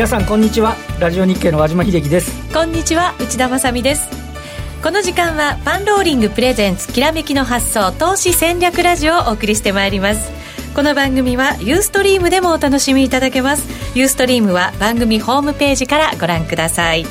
皆さんこんにちは。ラジオ日経の和島秀樹です。こんにちは内田まさです。この時間はパンローリングプレゼンツきらめきの発想投資戦略ラジオをお送りしてまいります。この番組はユーストリームでもお楽しみいただけます。ユーストリームは番組ホームページからご覧ください。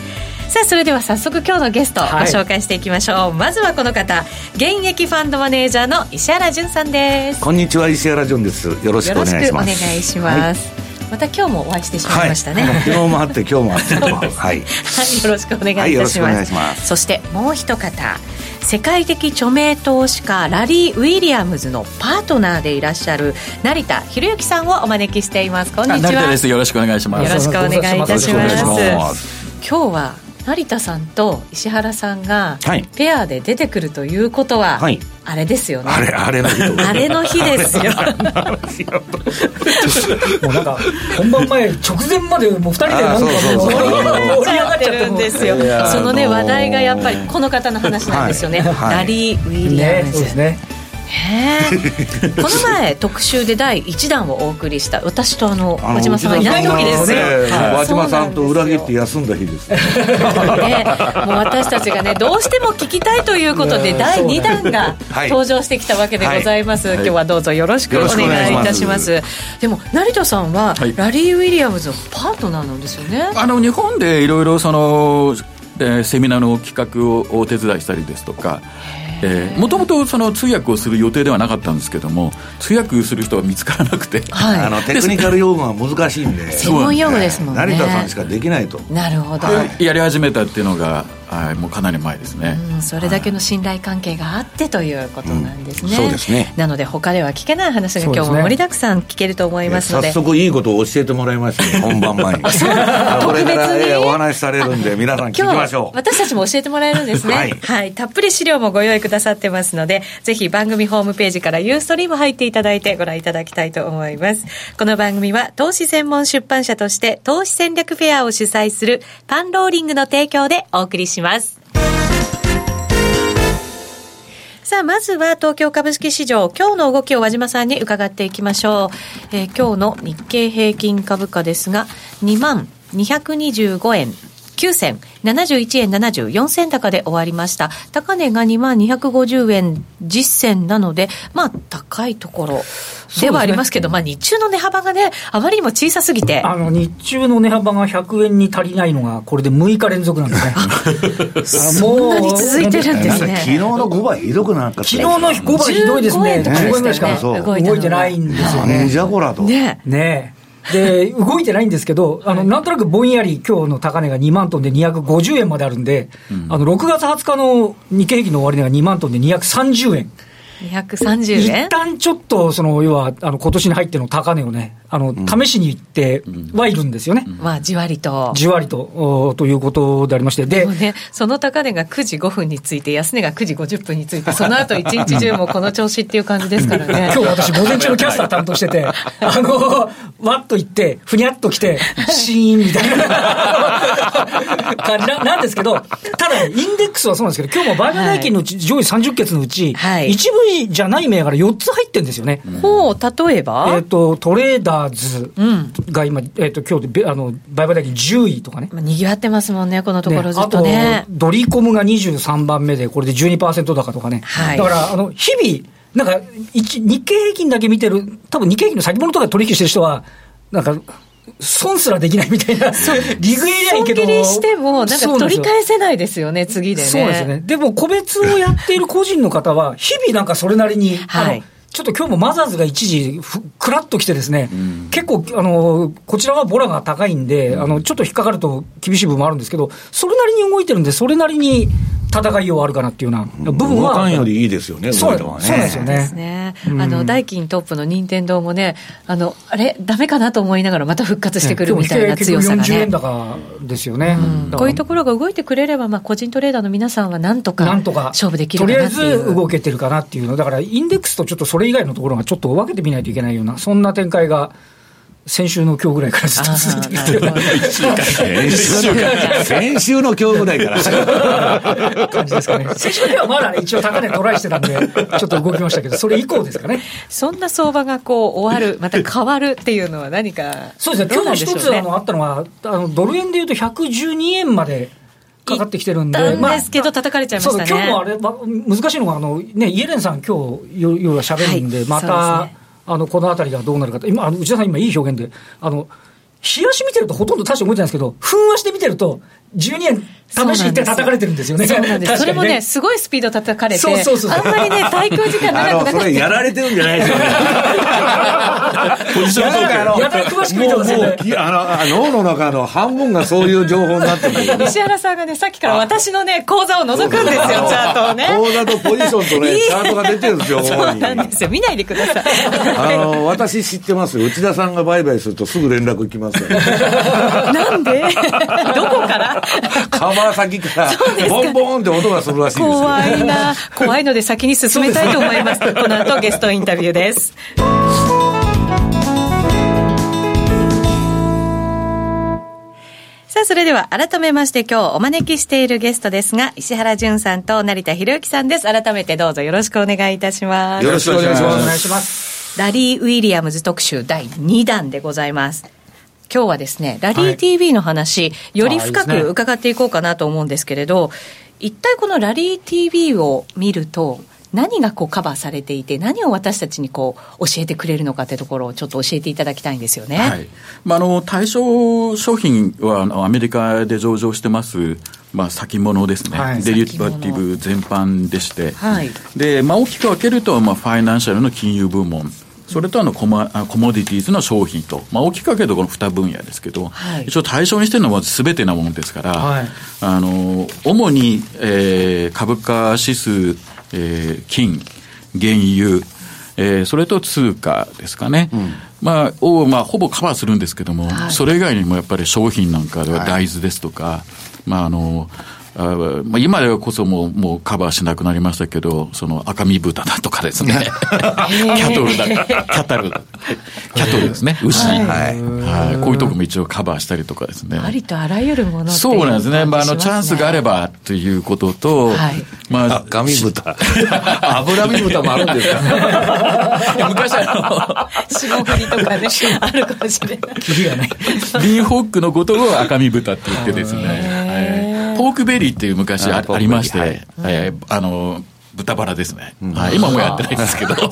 さあそれでは早速今日のゲストをご紹介していきましょう、はい、まずはこの方現役ファンドマネージャーの石原潤さんです。こんにちは石原潤です。よろしくお願いします。お願いしまた今日もお会いしてしまいましたね、はい、昨日もあって今日もあって はい、はい、よろしくお願いいたします。はい、そしてもう一方世界的著名投資家ラリー・ウィリアムズのパートナーでいらっしゃる成田博之さんをお招きしています。こんにちは。よろしくお願いします。よろしくお願いいたします。今日は成田さんと石原さんがペアで出てくるということは、はい、あれですよね。あれあれの日あれの日ですよ。もうなんか本番前直前までもう2人でなんか盛り上がっちゃってるんですよそのね話題がやっぱりこの方の話なんですよね、はい。はい、ラリー・ウィリアムズ、ね、そうですねこの前特集で第1弾をお送りした私とあの和島さんがいない時ですよ、和島さんと裏切って休んだ日です、ね、もう私たちがねどうしても聞きたいということで第2弾が登場してきたわけでございます、はい、今日はどうぞよろしくお願いいたします。でも成田さんは、ラリー・ウィリアムズのパートナーなんですよね。あの日本でいろいろそのえー、セミナーの企画をお手伝いしたりですとかもともとその通訳をする予定ではなかったんですけども通訳する人が見つからなくて、はい、あのテクニカル用語が難しいんで。専門用語ですもんね。成田さんしかできないとなるほど、やり始めたっていうのがはい、もうかなり前ですね、うん、それだけの信頼関係があってということなんですね、うん、そうですね。なので他では聞けない話が今日も盛りだくさん聞けると思いますので、ね、早速いいことを教えてもらいました 本番前に。これから、えー、お話しされるんで皆さん聞きましょう。私たちも教えてもらえるんですね、はい、はい、たっぷり資料もご用意くださってますのでぜひ番組ホームページからユーストリーム入っていただいてご覧いただきたいと思います。この番組は投資専門出版社として投資戦略フェアを主催するパンローリングの提供でお送りしますさあ、まずは東京株式市場、今日の動きを和島さんに伺っていきましょう。えー、今日の日経平均株価ですが、2万225円9銭、71円74銭高で終わりました。高値が2万250円実銭なので、まあ、高いところではありますけど、ね、まあ、日中の値幅がね、あまりにも小さすぎて。あの、日中の値幅が100円に足りないのが、これで6日連続なんですね。そんなに続いてるんですね。昨日の5倍ひどくなかった？昨日の5倍ひどいですね。15円ぐらいしか動いてないんですよね。じゃこらと。ね。ねで、動いてないんですけど、あの、なんとなくぼんやり今日の高値が2万トンで250円まであるんで、うん、あの、6月20日の日経平均の終値が2万トンで230円。230円？一旦ちょっと、その、要は、あの、今年に入っての高値をね、あの、試しに行ってはいるんですよね。まあ、じわりと。じわりと、ということでありまして、で、ね、その高値が9時5分について、安値が9時50分について、その後一日中もこの調子っていう感じですからね。今日私、午前中のキャスター担当してて、あの、わっと行って、ふにゃっと来て、シーンみたいな感じななんですけど、ただ、インデックスはそうなんですけど、今日も売買代金の上位30決のうち、はい、一部じゃない銘柄4つ入ってるんですよね。ほう、例えば？えっ、と、トレーダーズが今、うん、えっ、と、今日で、あの、売買代金10位とかね。にぎわってますもんね、このところずっとね。ねドリコムが23番目で、これで12%高とかね。はい、だから、あの、日々、なんか、日経平均だけ見てる、多分日経平均の先物とか取引してる人は、なんか、損すらできないみたいな、利食いりゃいいけど。損切りしても、なんか取り返せないですよね、次でね。そうですね。でも、個別をやっている個人の方は、日々なんかそれなりに、はい。ちょっと今日もマザーズが一時ふ、くらっときてですね、うん、結構、あの、こちらはボラが高いんで、うん、あの、ちょっと引っかかると厳しい部分もあるんですけど、それなりに動いてるんで、それなりに戦いようあるかなっていうような部分は。動よりいいですよね、そう、ね、そうなんですよね。ね。あの、代金トップの任天堂もね、あの、あれ、だめかなと思いながらまた復活してくるみたいな強さがね。円高ですよね、うん、こういうところが動いてくれれば、まあ、個人トレーダーの皆さんはなんとか勝負できるかなとりあえず動けてるかなっていうの、だからインデックスとちょっとそれ以外のところがちょっと分けてみないといけないような、そんな展開が。先週の今日ぐらいからずっと続いてきて先週の今日ぐらいから。感じですか。ね。先週の日はまだね、一応高値トライしてたんで、ちょっと動きましたけど、それ以降ですか。ね。そんな相場がこう終わる、また変わるっていうのは何か、そうですね、今日一つあのあったのは、あのドル円でいうと112円まで。か。か。ってきてるんで、まあ、ですけど、叩か。れちゃいましたね。今日もあれ、難しいのが、あのね、イエレンさん、今日夜は喋るんで、また、あのこの辺りがどうなるか今、あの内田さん、今、いい表現で、あの冷やし見てるとほとんど大して動いてないんですけど、ふんわして見てると、12円試しに行って叩かれてるんですよね。そうなんです。それもね、すごいスピード叩かれて、そうそうそうあんまりね、対空時間長くなくて。それやられてるんじゃないですよね。ポジションやたら詳しく見てますよね。あの、脳の中の半分がそういう情報になってる。石原さんがね、さっきから私のね、講座を覗くんですよ、チャートをね。講座とポジションとね、チャートが出てるんですよ、そうなんですよ。見ないでください。あの、私知ってますよ。内田さんが売買するとすぐ連絡来ますよ。なんで？どこから？川崎から、ボンボンって音がするらしいです怖いな。怖いので先に進めたいと思います。この後ゲストインタビューです。さあ、それでは改めまして今日お招きしているゲストですが、石原淳さんと成田博之さんです。改めてどうぞよろしくお願いいたします。よろしくお願いします。お願いします。ラリー・ウィリアムズ特集第2弾でございます。今日はですね、ラリー TV の話、はい、より深く伺っていこうかなと思うんですけれど、一体このラリー TV を見ると、何がこうカバーされていて、何を私たちにこう教えてくれるのかというところをちょっと教えていただきたいんですよね。はい。まあ、あの対象商品はアメリカで上場してます、まあ、先物ですね、はい、デリバティブ全般でして、はい、でまあ、大きく分けると、まあ、ファイナンシャルの金融部門。それとあのコマコモディティーズの商品と、まあ、大きく分けるとこの2分野ですけど、はい、一応対象にしてるのはすべてなものですから、はい、あの主に、えー、株価指数、えー、金、原油、えー、それと通貨ですかね。うん。まあ、を、まあ、ほぼカバーするんですけども、はい、それ以外にもやっぱり商品なんかでは大豆ですとか、はい、まあ、あの、あまあ、今でこそもうもうカバーしなくなりましたけど、その赤身豚だとかですね、キャトルだ、キャタル、キャトルですね、牛、はい。はい、こういうとこも一応カバーしたりとかですね。ありとあらゆるものそうなんですね、まあ、あのチャンスがあればということと、はい、まあ、赤身豚、脂身豚もあるんですか？昔あの、霜降りとかね、あるかもしれない。キリがない。ビーホックのことを赤身豚って言ってですね。ポークベリーっていう昔ありまして、はい、えー、あの、豚バラですね、うん、はい、今もやってないですけど、いろ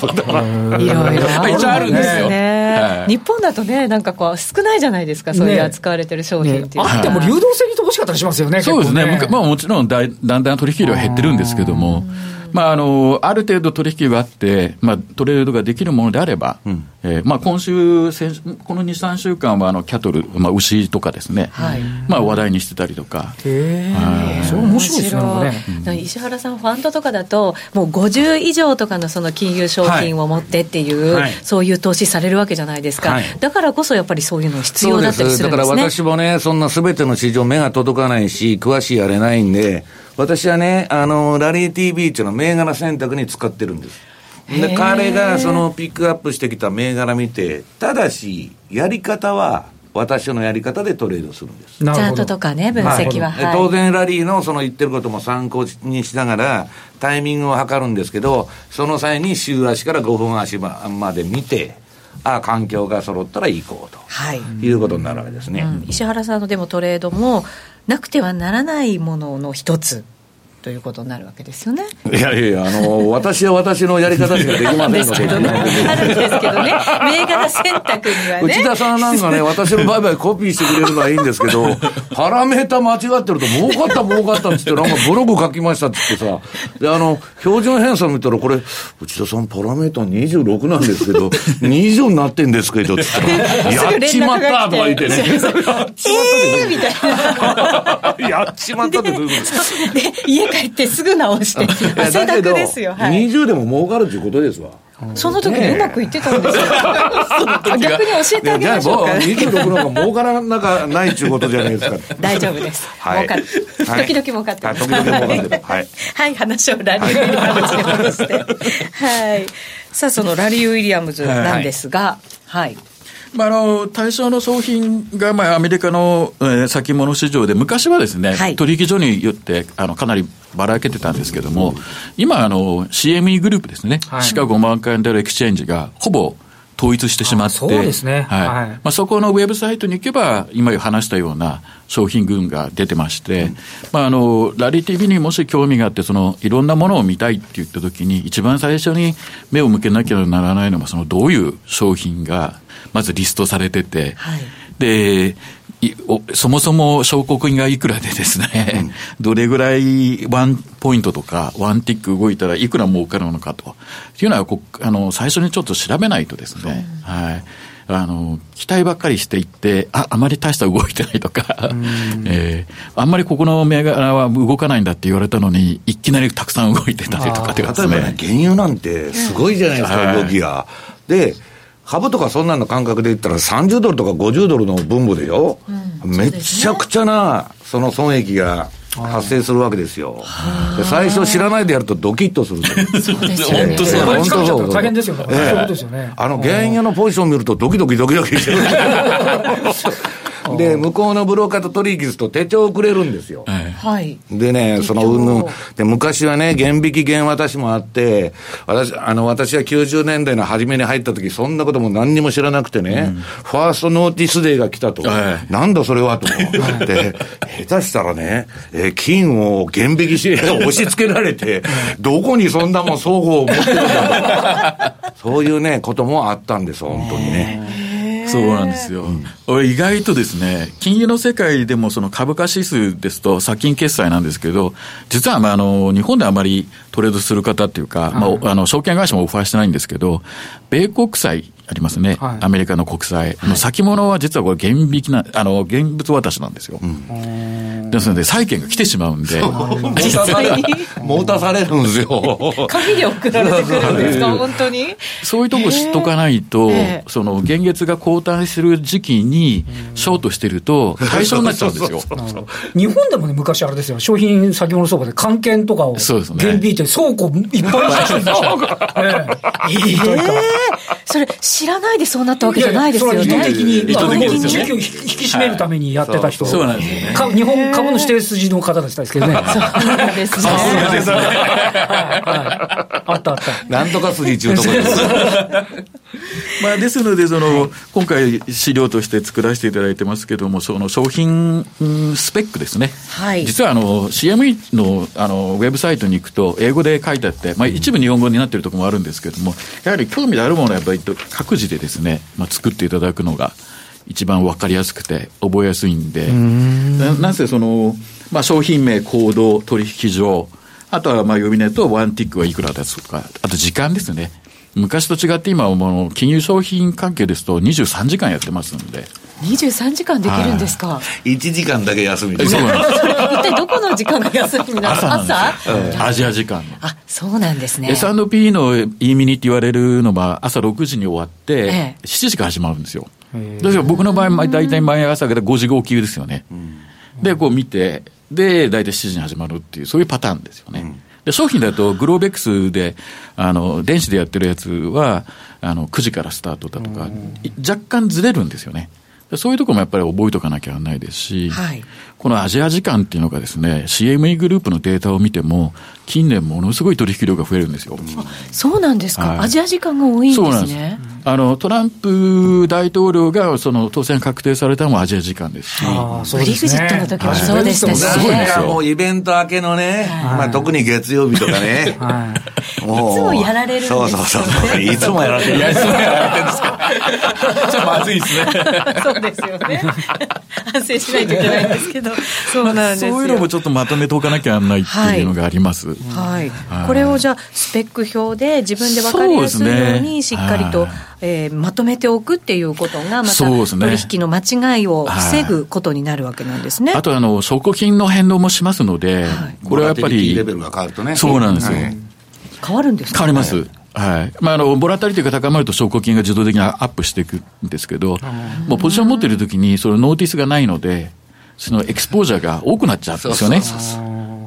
いろ。一応あるんですよ、ね日本だとね、なんかこう、少ないじゃないですか、そういう扱われてる商品っていう、ね、あっても流動性に乏しかったりしますよね、そうですね、まあ、もちろんだだんだん取引量は減ってるんですけども。まあ、あの、ある程度取引があって、まあ、トレードができるものであれば、うん、えー、まあ、今週、この2、3週間は、あの、キャトル、まあ、牛とかですね、はい、まあ、話題にしてたりとか。へえ、それ面白いですね。ね。石原さん、ファンドとかだと、もう50以上とかのその金融商品を持ってっていう、はい、そういう投資されるわけじゃないですか。はい、だからこそ、やっぱりそういうの必要だったりするんですね。だから私もね、そんなすべての市場目が届かないし、詳しいあれないんで、私はね、あの、ラリー TV っていうのは銘柄選択に使ってるんです。で、彼がそのピックアップしてきた銘柄見て、ただし、やり方は、私のやり方でトレードするんです。チャートとかね、分析は。はい、当然、ラリーのその言ってることも参考にしながら、タイミングを測るんですけど、その際に週足から5分足まで見て、あ環境が揃ったら行こうと、はい、いうことになるわけですね、うん、石原さんのでもトレードもなくてはならないものの一つということになるわけですよね。いやいや、あの、私は私のやり方しかできませんので。ですけどね。あるんですけどね。銘柄選択にはね。内田さんなんかね、私の売買コピーしてくれるのはいいんですけど、パラメータ間違ってると、儲かった儲かったっつって、なんかブログ書きましたっつってさ、で、あの、標準偏差見たら、これ、内田さんパラメータ26なんですけど、2以上になってんですけど、って言ったら、やっちまったとか言ってね。やっちまったって。えーみたいな。やっちまったってどういうこと？で、家帰ってすぐ直して、汗だくですよ。はい、20でも儲かるっていうことですわ。その時にうまくいってたんですよ。逆に教えてあげましょうか。26の方が儲からなかないっていうことじゃないですか。大丈夫です。はい、儲かる。時々儲かってます。時々儲かってる。はい。はい、話をラリー・ウィリアムズに戻して。はい。さあ、そのラリー・ウィリアムズなんですが、はい。まあ、あの対象の商品が、まあ、アメリカの、えー、先物市場で、昔はですね、はい、取引所によってあのかなりばらけてたんですけども、今あの、CME グループですね、はい、シカゴマーカンデルエクチェンジがほぼ統一してしまって、そうですね。はい。はい、まあ、そこのウェブサイトに行けば、今話したような商品群が出てまして、うん、まあ、あの、ラリー TV にもし興味があって、その、いろんなものを見たいって言ったときに、一番最初に目を向けなきゃならないのは、その、どういう商品が、まずリストされてて、はい、で、そもそも証拠金がいくらでですね、うん、どれぐらいワンポイントとか、ワンティック動いたらいくら儲かるのかと。いうのはこあの、最初にちょっと調べないとですね、うん、はい。あの、期待ばっかりしていって、あ、あまり大した動いてないとか、えー、あんまりここの銘柄は動かないんだって言われたのに、いきなりたくさん動いてたりとかって例えばね、原油なんてすごいじゃないですか、動きが。で、株とかそんなんの感覚で言ったら30ドルとか50ドルの分母でよ、うん、めちゃくちゃな、その損益が発生するわけですよ。で最初知らないでやるとドキッとする。ですよ。本当そう。本当そう。大変ですよ。そういうことですよね。あの、原油のポジションを見るとドキドキドキドキしてる。で、向こうのブローカーと取引すると手帳をくれるんですよ。はい。でね、そのうんぬん。で、昔はね、減引き減渡しもあって、私、あの、私は90年代の初めに入った時、そんなことも何にも知らなくてね、うん、ファーストノーティスデーが来たと。はい、なんだそれはと思って、下手したらね、えー、金を減引きして押し付けられて、どこにそんなもん双方を持ってるんだと。そういうね、こともあったんです、本当にね。そうなんですよ。うん、意外とですね、金融の世界でもその株価指数ですと、先金決済なんですけど、実はまああの日本であまりトレードする方っていうか、まあ、あの証券会社もオファーしてないんですけど、米国債ありますね、はい、アメリカの国債の先物は実はこれ、現引きな、あの現物渡しなんですよ。うん、ですので、債券が来てしまうんで、実際に。持たされるんですよ。紙で送られてくるんですか、本当に？そういうとこ知っとかないと、えー、その現月が後退する時期に、ショートしてると、対象になっちゃうんですよ。日本でもね、昔あれですよ、商品先物相場で、関係とかを、そうですね、現引いて倉庫いっぱい出してるんですよ。えー、えー、それ、知らないでそうなったわけじゃないですよね。意図的に、意図的に需給を引き締めるためにやってた人。そうなんですね。日本株の指定筋の方でしたけどね。そうなんですね。ですね。あったあった。なんとか筋中とかです。まあ、ですので、その、今回資料として作らせていただいてますけども、その商品スペックですね。はい。実はあの、CME のあの、ウェブサイトに行くと、英語で書いてあって、まあ一部日本語になってるところもあるんですけども、やはり興味のあるものはやっぱり各自でですね、まあ作っていただくのが、一番わかりやすくて覚えやすいんで、んなぜその、まあ商品名、行動、取引所、あとはまあ読み値とワンティックはいくらだとか、あと時間ですね。昔と違って今はもう金融商品関係ですと23時間やってますんで。23時間できるんですか、1時間だけ休みです。一体どこの時間が休みなの？朝朝、アジア時間あそうなんですね。S&P の E ミニって言われるのは朝6時に終わって、7時から始まるんですよ。だから僕の場合大体毎朝から5時号級ですよね、でこう見てで大体7時に始まるっていうそういうパターンですよね、うんで商品だとグローベックスで、あの、電子でやってるやつは、あの、9時からスタートだとか、若干ずれるんですよね。そういうところもやっぱり覚えておかなきゃならないですし、はい、このアジア時間っていうのがですね、CME グループのデータを見ても、近年ものすごい取引量が増えるんですよ。そうなんですか、はい、アジア時間が多いんですね。あのトランプ大統領がその当選確定されたのもアジア時間ですし、あそうですね、グリグジットの時もそうでしたし、ね、なんかもうイベント明けのね、まあ、特に月曜日とかね、もういつもやられるんですよ、ね、そうそうそう、いつもやられてる。いつもやられてるんですか。ちょっとまずいですね。そうですよね。反省しないといけないんですけど、そうなんですそういうのもちょっとまとめておかなきゃならないっていうのがあります。はい。はい、これをじゃあ、スペック表で自分で分かりやすいようにしっかりと、えー、まとめておくっていうことが、また取引の間違いを防ぐことになるわけなんですね。あとあの、証拠金の変動もしますので、はい、これはやっぱり、レベルが変わるとね。そうなんですよ。はい、変わるんですか、変わります。はい。まあ、あの、ボラタリティが高まると証拠金が自動的にアップしていくんですけど、もうポジション持っているときに、そのノーティスがないので、そのエクスポージャーが多くなっちゃうんですよね。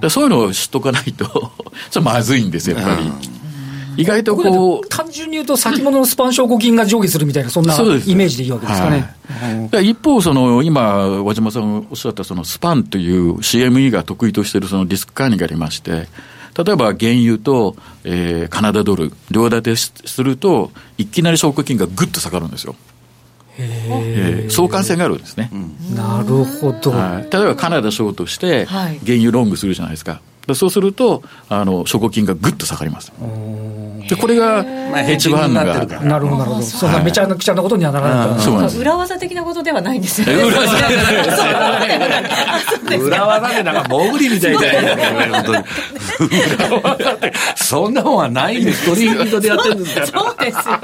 そういうのを知っとかないと それまずいんですよ、やっぱり。意外とこう。単純に言うと、先物のスパン証拠金が上下するみたいな、そんなイメージでいいわけですかね。はい、一方、その今、和島さんおっしゃったそのスパンという CME が得意としているそのリスク管理がありまして、例えば原油と、えー、カナダドル、両立てすると、いきなり証拠金がぐっと下がるんですよ。えー、相関性があるんですね、うん、なるほど、はい、例えばカナダショートして原油ロングするじゃないですか、そうすると、あの証拠金がぐっと下がります。で、これがヘッジファンドが。なるほど、なるほど。そんなめちゃくちゃなことにはならないそうなんです。裏技的なことではないんですよね。裏技裏技でなんか潜りみたいな裏技って。そんなもんはないんです。取引所でやってるんですから。そうですよ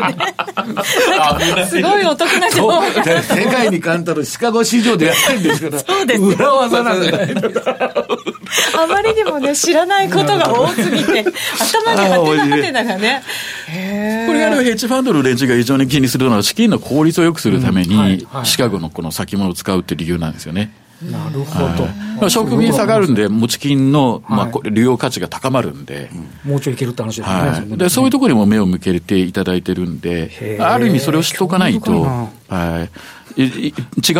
ね。すごいお得な情報 世界に簡単なシカゴ市場でやってるんですから。そうです。裏技なんじゃない あまりにもね、知らないことが多すぎて、頭にハテナハテナがね。これがヘッジファンドの連中が非常に気にするのは、資金の効率を良くするために、シカゴのこの先物を使うっていう理由なんですよね。なるほど。はい、証拠金下がるんで、持ち金の、まあ、利用価値が高まるんで、もうちょいいけるって話ですね。はい、でそういうところにも目を向けていただいてるんで、ある意味それを知っておかないと、はい、違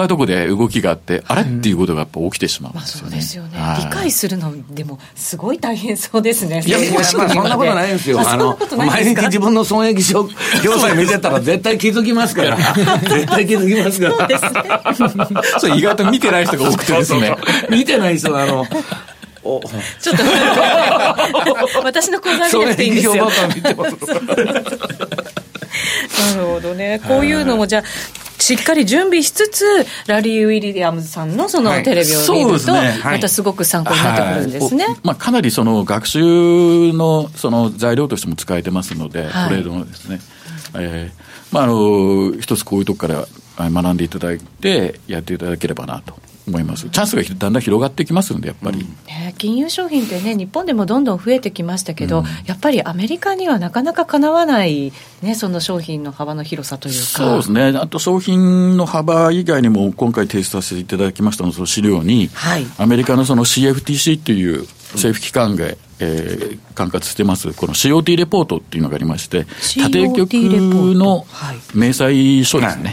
うところで動きがあって、あれ？っていうことがやっぱ起きてしまうんですよね。まあ、そうですよね、はい、理解するのでも、すごい大変そうですね。いや、いやまあ、そんなことないですよ。あの、毎日自分の損益表表見てたら絶対気づきますから。絶対気づきますから。そうですね。意外と見てない人が多くてですね。見てない人は、あの、ちょっと私の講座見なくていいんですよ。なるほどね。こういうのもじゃあ、しっかり準備しつつ、ラリー・ウィリアムズさんのそのテレビを見ると、またすごく参考になってくるんですね。はい。はい、まあ、かなりその学習のその材料としても使えてますので、はい、トレードのですね。えーまあ、あの一つこういうとこから学んでいただいて、やっていただければなと思います。チャンスがだんだん広がってきますんで、やっぱり。うん、ね、金融商品ってね、日本でもどんどん増えてきましたけど、うん、やっぱりアメリカにはなかなかかなわない、ね、その商品の幅の広さというか。そうですね。あと商品の幅以外にも、今回提出させていただきましたのその資料に、はい、アメリカのその CFTC っていう政府機関が、えー、管轄してます、この COT レポートっていうのがありまして、縦局の明細書ですね。は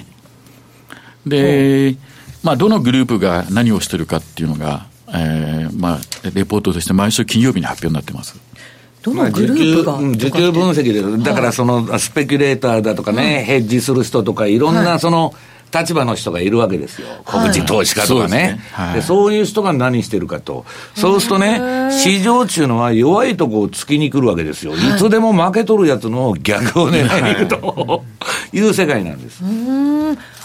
い、で、まあ、どのグループが何をしてるかっていうのが、えー、まあ、レポートとして毎週金曜日に発表になってます。どのグループが、需給分析で、だからそのスペキュレーターだとかね、はい、ヘッジする人とか、いろんなその、立場の人がいるわけですよ。小口投資家とかね。はい、で、そういう人が何してるかと。そうするとね、市場っていうのは弱いとこを突きに来るわけですよ。いつでも負けとるやつの逆を狙いに行くという世界なんです。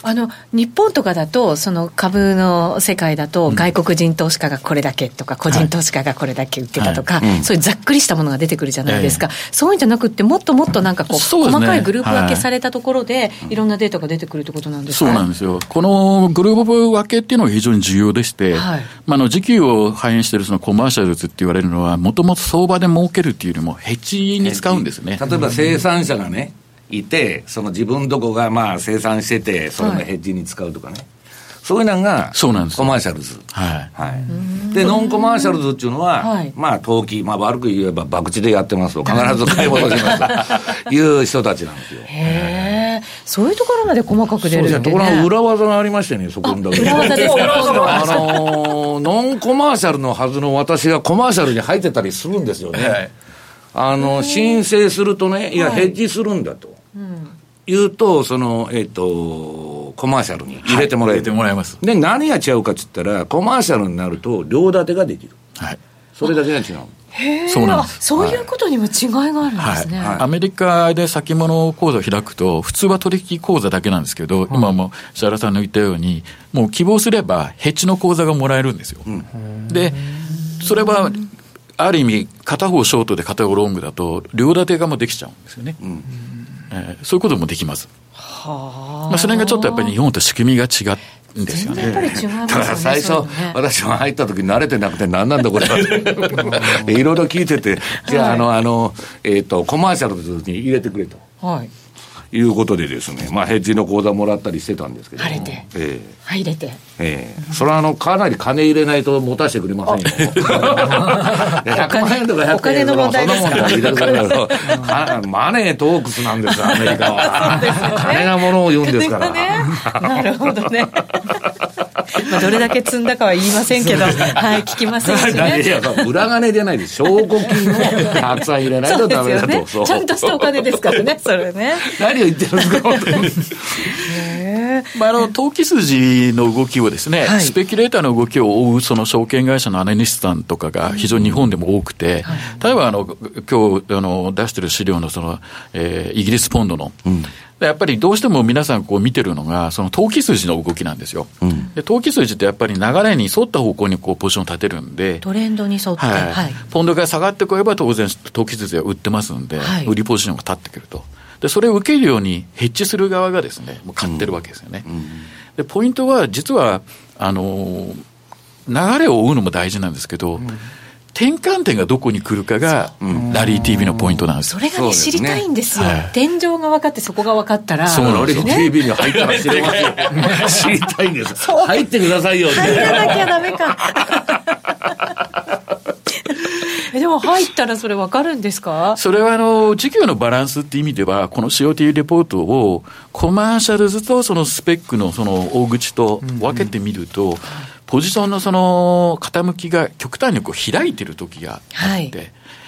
あの日本とかだと、その株の世界だと、外国人投資家がこれだけとか、個人投資家がこれだけ売ってたとか、そういうざっくりしたものが出てくるじゃないですか、そういうんじゃなくて、もっともっとなんかこう、細かいグループ分けされたところで、い、ろんなデータが出てくるってことなんですかそうなんですよ、このグループ分けっていうのが非常に重要でして、はい。まあ、の時給を反映しているそのコマーシャルズって言われるのは、もともと相場で儲けるっていうよりも、ヘッジに使うんですね。例えば生産者がね、いて、その自分どこがまあ生産してて、それのヘッジに使うとかね。はい、そういうのが、そうなんですコマーシャルズ。はい。はい。で、ノンコマーシャルズっていうのは、はい、まあ、投機、まあ、悪く言えば、博打でやってますと、必ず買い戻しますという人たちなんですよ。へえ、そういうところまで細かく出るんですね。ところが裏技がありましてね、そこだけ。裏技ですか？あのー、ノンコマーシャルのはずの私がコマーシャルに入ってたりするんですよね。はいあの、申請するとね、いや、ヘッジするんだと。言うと、その、えっ、ー、と、コマーシャルに入れてもらえる、はい、入れてもらいます。で、何が違うかっつったら、コマーシャルになると、両立てができる。はい。それだけが違う。へそうなんです。そういうことにも違いがあるんですね、はい。はい、アメリカで先物口座を開くと、普通は取引口座だけなんですけど、うん、今も石原さんの言ったように、もう希望すれば、ヘッジの口座がもらえるんですよ。うん、で、それはある意味、片方ショートで片方ロングだと、両立てがもうできちゃうんですよね。うんえー、そういうこともできます。はあ、まあ、それがちょっとやっぱり日本と仕組みが違うんですよね。やっぱり違いますね。だから最初、ね、私も入った時慣れてなくて何なんだこれは。いろいろ聞いてて、じゃあ、あの、あの、えっ、ー、と、コマーシャルに入れてくれと。はい。いうことでですね、まあ、ヘッジの口座もらったりしてたんですけど。晴れて。ええ入れて。ええそれはあの、かなり金入れないと持たせてくれませんよ。100万円とか100お金の問題ですか？マネートークスなんですよ、アメリカは。金がものを言うんですから。なるほどね。まあ、どれだけ積んだかは言いませんけど、はい、聞きませんしね。いや、裏金じゃないです。証拠金をたくさん入れないとダメだと。ね、ちゃんとしたお金ですからね、それね。何を言ってるんですか、本当に。まあ、あの投機筋の動きをですね、はい、スペキュレーターの動きを追うその証券会社のアナリストさんとかが非常に日本でも多くて、例えばあの今日あの出してる資料のその、えー、イギリスポンドの、うんやっぱりどうしても皆さんこう見てるのが、その投機筋の動きなんですよ。うん、で投機筋ってやっぱり流れに沿った方向にこうポジションを立てるんで、トレンドに沿って、はい、はい、ポンドが下がってこれば当然投機筋は売ってますんで、はい、売りポジションが立ってくると。で、それを受けるようにヘッジする側がですね、もう買ってるわけですよね。うんうん、で、ポイントは実は、あの、流れを追うのも大事なんですけど、転換点がどこに来るかが、ラリー TV のポイントなんですそれがね、知りたいんですよ。天井が分かって、そこが分かったら。そうラリー TV に入ったら知れますよ。知りたいんです。入ってくださいよ。入らなきゃダメか。えでも入ったらそれ分かるんですか？それはあの事業のバランスっていう意味では、この COT レポートをコマーシャルズとそのスペックのその大口と分けてみると、うんうんポジションのその傾きが極端にこう開いてる時があって、はい、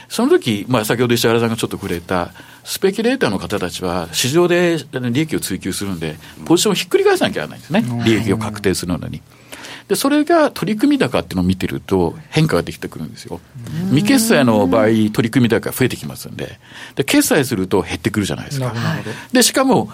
その時、まあ先ほど石原さんがちょっと触れた、スペキュレーターの方たちは市場で利益を追求するんで、ポジションをひっくり返さなきゃいけないんですね。利益を確定するのに。で、それが取り組み高っていうのを見てると変化ができてくるんですよ。未決済の場合、取り組み高が増えてきますんで、で、決済すると減ってくるじゃないですか。で、しかも、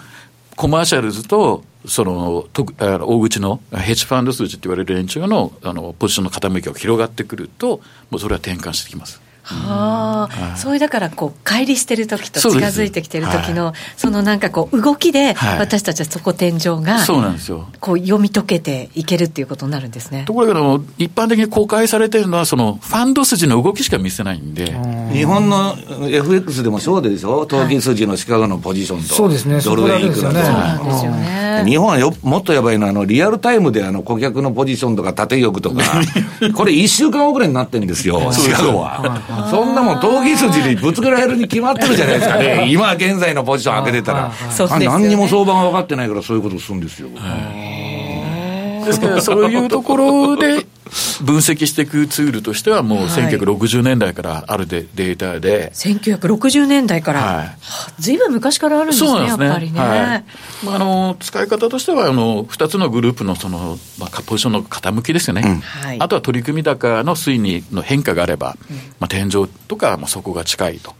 コマーシャルズと、その、とあの大口のヘッジファンド数値って言われる連中のあのポジションの傾きが広がってくると、もうそれは転換してきます。はあ、そういうだからこう乖離してる時と近づいてきてる時のそのなんかこう動きで私たちはそこ天井がそうなんですよ。こう読み解けていけるっていうことになるんですね。ところが一般的に公開されてるのはそのファンド筋の動きしか見せないんで。日本の FX でもそうでしょ？投機筋のシカゴのポジションと、そうですね。ドル円いくらと、ね、そうなんですよね。日本はよもっとやばいのはあのリアルタイムであの顧客のポジションとか縦玉とか。これ1週間遅れになってるんですよシカゴは。そんなもん、闘技筋にぶつけられるに決まってるじゃないですか。ね、今現在のポジション開けてたら、何にも相場が分かってないから、そういうことするんですよ。ですから、そういうところで。分析していくツールとしては、もう1960年代からあるデデータで、1960年代から、はい、ずいぶん昔からあるんですね、すね。やっぱりね。はい。まあ、あの使い方としてはあの、2つのグループのその、まあ、ポジションの傾きですよね、うん、あとは取り組み高の推移の変化があれば、うん、まあ、天井とか、まあ、そこが近いと。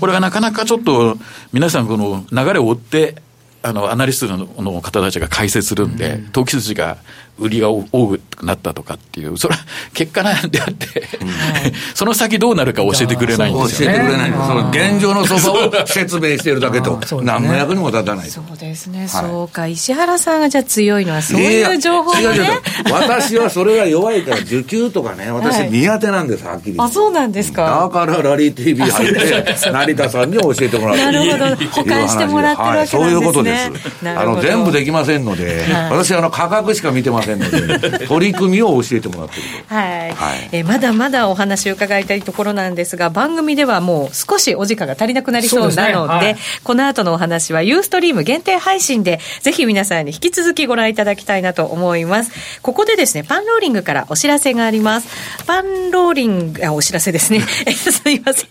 これがなかなかちょっと皆さんこの流れを追ってあのアナリストの方たちが解説するんで、投機筋が売りが多くなったとかっていう、それは結果なんであって、その先どうなるか教えてくれないんですよ、ね、教えてくれないその現状のそばを説明してるだけと、何の役にも立たない。そうですね、そうか、石原さんがじゃあ強いのは、そういう情報がね。私はそれが弱いから、受給とかね、私苦手なんです、はっきり。あ、そうなんですか。だからラリー TV 入って、成田さんに教えてもらって。なるほど、保管してもらってるわけなんですね。そういうことです。あの、全部できませんので、私、あの、価格しか見てませんせんので、取り組みを教えてもらってると。はい。はい、えまだまだお話を伺いたいところなんですが、番組ではもう少しお時間が足りなくなりそうなので、でねはい、この後のお話はユーストリーム限定配信で、ぜひ皆さんに引き続きご覧いただきたいなと思います。ここでですね、パンローリングからお知らせがあります。パンローリング、あ、お知らせですね。すいません。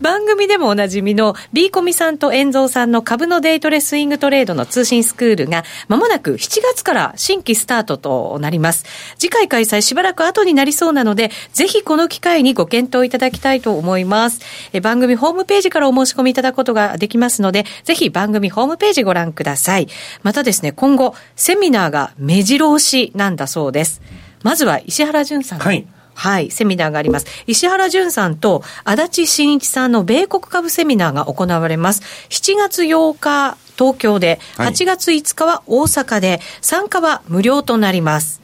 番組でもおなじみの B コミさんと遠蔵さんの株のデイトレスイングトレードの通信スクールが、まもなく7月から新規スタートとなります。次回開催しばらく後になりそうなので、ぜひこの機会にご検討いただきたいと思います。え番組ホームページからお申し込みいただくことができますので、ぜひ番組ホームページご覧ください。またですね、今後、セミナーが目白押しなんだそうです。まずは石原淳さん。はい。はい、セミナーがあります。石原淳さんと足立真一さんの米国株セミナーが行われます。7月8日、東京で、8月5日は大阪で、参加は無料となります。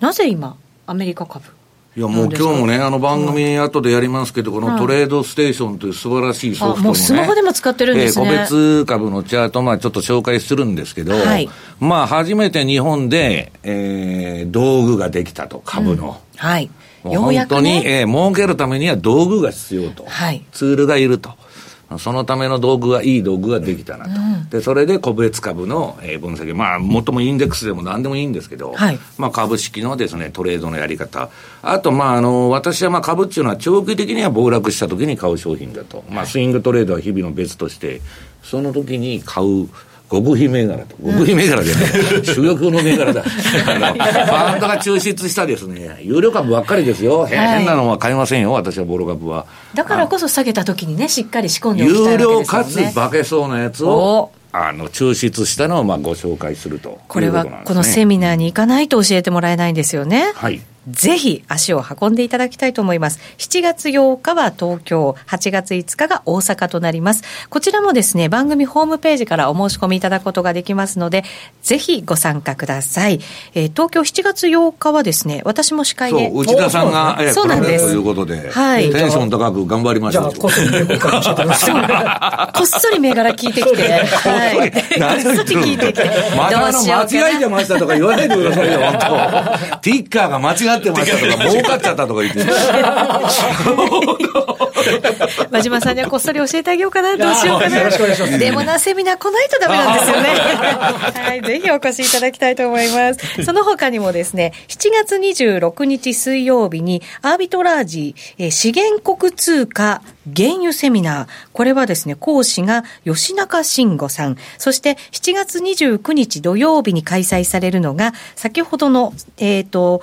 なぜ今、アメリカ株？いやもう今日もね、あの番組後でやりますけど、このトレードステーションという素晴らしいソフトの、ね、もうスマホでも使ってるんですね。えー、個別株のチャート、まあちょっと紹介するんですけど、はい、まあ初めて日本で、えー、道具ができたと、株の。うん、はい。本当に、ね、えー、儲けるためには道具が必要と。はい。ツールがいると。そのための道具が、いい道具ができたなと。うん、で、それで個別株の分析。まあ、もともインデックスでも何でもいいんですけど、はい、まあ、株式のですね、トレードのやり方。あと、まあ、あの、私はまあ、株っていうのは長期的には暴落した時に買う商品だと。まあ、スイングトレードは日々の別として、その時に買う。極秘銘柄と。極秘銘柄でね、主力の銘柄だ。あの、ファンドが抽出したですね、有料株ばっかりですよ。変なのは買いませんよ、私はボロ株は。だからこそ下げた時にね、しっかり仕込んでおきたいわけです。有料かつ化けそうなやつを。あの抽出したのをまあご紹介するとこれはこのセミナーに行かないと教えてもらえないんですよね。はいぜひ足を運んでいただきたいと思います。7月8日は東京、8月5日が大阪となります。こちらもですね、番組ホームページからお申し込みいただくことができますので、ぜひご参加ください。えー、東京7月8日はですね、私も司会で。内田さんが、えー、そうなんです。ということで、はい。テンション高く頑張りましょう。こっそり銘柄聞いてこっそり銘柄聞いてきて、はい。こっそり聞いてきて。またあの、間違えてましたとか言わないでくださいよ、本当。ティッカーが間違ってましたとか、儲かっちゃったとか言って。真島さんにはこっそり教えてあげようかな、どうしようかな。でもな、セミナー来ないとダメなんですよね。はい、ぜひお越しいただきたいと思います。その他にもですね、7月26日水曜日に、アービトラージ、え資源国通貨原油セミナー。これはですね、講師が吉中慎吾さん。そして7月29日土曜日に開催されるのが、先ほどの、えっ、ー、と、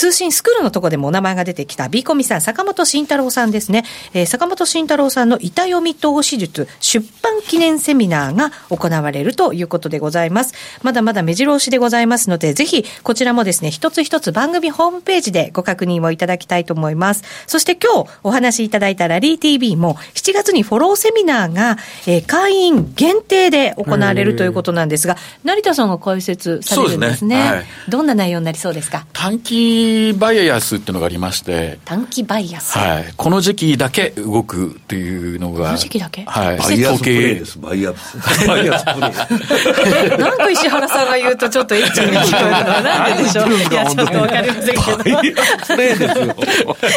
通信スクールのところでもお名前が出てきた B コミさん、坂本慎太郎さんですね。えー、坂本慎太郎さんの板読み投資術出版記念セミナーが行われるということでございます。まだまだ目白押しでございますので、ぜひこちらもですね、一つ一つ番組ホームページでご確認をいただきたいと思います。そして今日お話しいただいたラリー TV も7月にフォローセミナーが、えー、会員限定で行われるということなんですが、成田さんが解説されるんですね。すねはい、どんな内容になりそうですか？短期バイアスっていうのがありまして短期バイアス。はい。この時期だけ動くっていうのがこの時期だけ？はい。バイアスプレイです。バイアス。バイアスプレイ。なんか石原さんが言うとちょっとエッチに聞こえるのはな。んででしょう？い。やちょっとわかりませんけど。バイアスプレイですよ。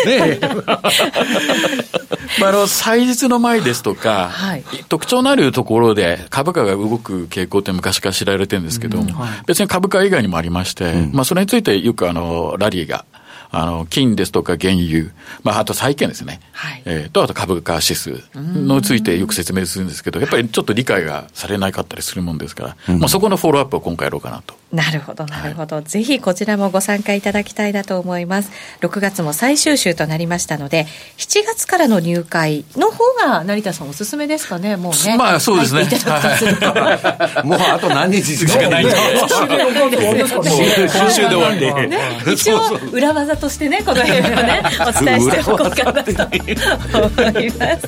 ねまあ、あの祭日の前ですとか、はい、特徴のあるところで株価が動く傾向って昔から知られてるんですけど、うん。はい、別に株価以外にもありまして、うん、まあ、それについてよくあのラリーがあの、金ですとか原油、まあ、あと債券ですね。はい。えー、と、あと株価指数のついてよく説明するんですけど、やっぱりちょっと理解がされなかったりするもんですから、まあ、そこのフォローアップを今回やろうかなと。なるほど、なるほど、はい、ぜひこちらもご参加いただきたいなと思います。6月も最終週となりましたので、7月からの入会の方が成田さんおすすめですかね、もうね。まあそうですね。はい、もうあと何日しかないん今週で終わり。ね、一応裏技としてね、この辺をね、お伝えしておこうかなと思います。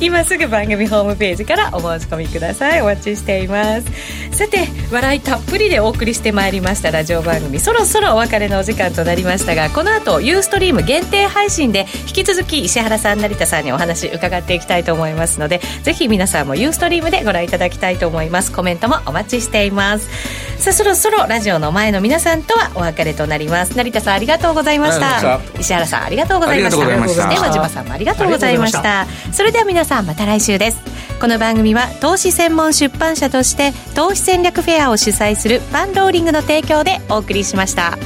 今すぐ番組ホームページからお申し込みください。お待ちしています。さて、笑いたっぷりでお送りしてまいりましたラジオ番組。そろそろお別れのお時間となりましたがこの後ユーストリーム限定配信で引き続き石原さん成田さんにお話伺っていきたいと思いますのでぜひ皆さんもユーストリームでご覧いただきたいと思います。コメントもお待ちしています。さあそろそろラジオの前の皆さんとはお別れとなります。成田さんありがとうございました。石原さんありがとうございました。そして和島さんもありがとうございました。それでは皆さんまた来週です。この番組は投資専門出版社として投資戦略フェアを主催するファンローリングの提供でお送りしました。